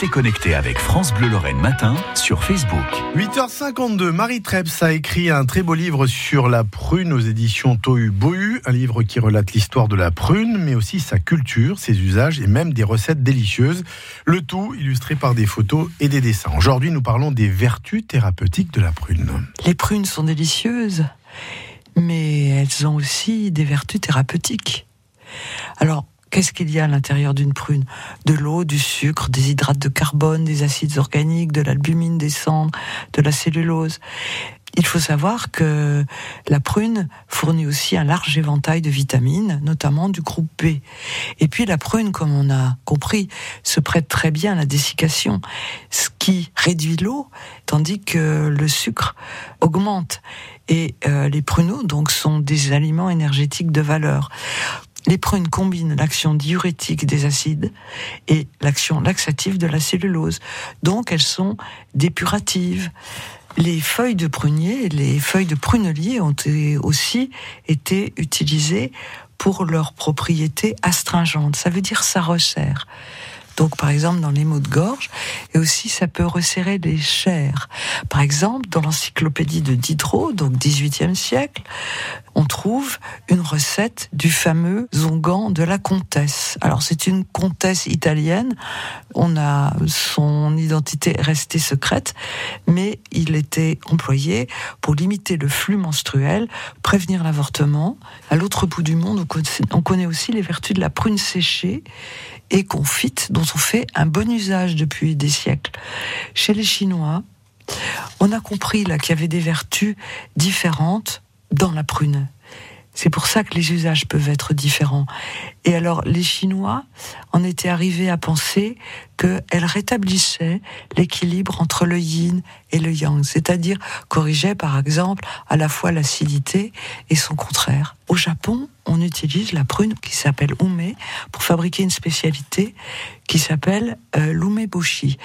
Restez connectés avec France Bleu Lorraine Matin sur Facebook. 8h52, Marie Treps a écrit un très beau livre sur la prune aux éditions Tohu Bohu, un livre qui relate l'histoire de la prune, mais aussi sa culture, ses usages et même des recettes délicieuses. Le tout illustré par des photos et des dessins. Aujourd'hui, nous parlons des vertus thérapeutiques de la prune. Les prunes sont délicieuses, mais elles ont aussi des vertus thérapeutiques. Alors, Qu'est-ce qu'il y a à l'intérieur d'une prune? De l'eau, du sucre, des hydrates de carbone, des acides organiques, de l'albumine, des cendres, de la cellulose. Il faut savoir que la prune fournit aussi un large éventail de vitamines, notamment du groupe B. Et puis la prune, comme on a compris, se prête très bien à la dessiccation, ce qui réduit l'eau, tandis que le sucre augmente. Et euh, les pruneaux, donc, sont des aliments énergétiques de valeur. Les prunes combinent l'action diurétique des acides et l'action laxative de la cellulose. Donc elles sont dépuratives. Les feuilles de prunier, les feuilles de prunelier ont aussi été utilisées pour leurs propriétés astringentes. Ça veut dire ça resserre donc par exemple dans les maux de gorge, et aussi ça peut resserrer les chairs. Par exemple, dans l'encyclopédie de Diderot, donc 18e siècle, on trouve une recette du fameux zongan de la comtesse. Alors c'est une comtesse italienne, on a son identité restée secrète, mais il était employé pour limiter le flux menstruel, prévenir l'avortement. À l'autre bout du monde, on connaît aussi les vertus de la prune séchée et confite dont on fait un bon usage depuis des siècles. Chez les Chinois, on a compris qu'il y avait des vertus différentes dans la prune. C'est pour ça que les usages peuvent être différents. Et alors, les Chinois en étaient arrivés à penser qu'elle rétablissait l'équilibre entre le yin et le yang, c'est-à-dire corrigeait par exemple à la fois l'acidité et son contraire. Au Japon, on utilise la prune qui s'appelle ume pour fabriquer une spécialité qui s'appelle euh, l'umeboshi.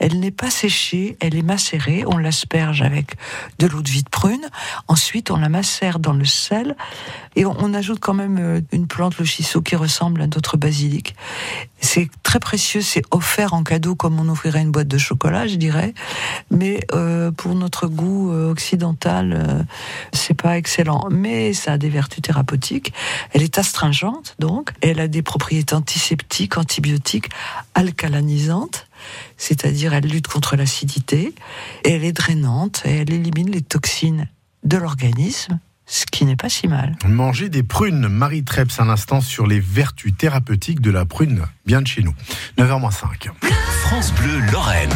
Elle n'est pas séchée, elle est macérée, on l'asperge avec de l'eau de vie de prune, ensuite on la macère dans le sel et on, ajoute quand même euh, une plante, le shiso, qui ressemble à notre basilic. C'est très précieux, c'est offert en cadeau comme on offrirait une boîte de chocolat, je dirais, mais euh, pour notre goût occidental, c'est pas excellent. Mais ça a des vertus thérapeutiques. Elle est astringente, donc. Elle a des propriétés antiseptiques, antibiotiques, alcalanisantes. C'est-à-dire, elle lutte contre l'acidité. Et elle est drainante et elle élimine les toxines de l'organisme ce qui n'est pas si mal. Manger des prunes, Marie Treps à l'instant sur les vertus thérapeutiques de la prune, bien de chez nous. 9h05. France Bleu Lorraine.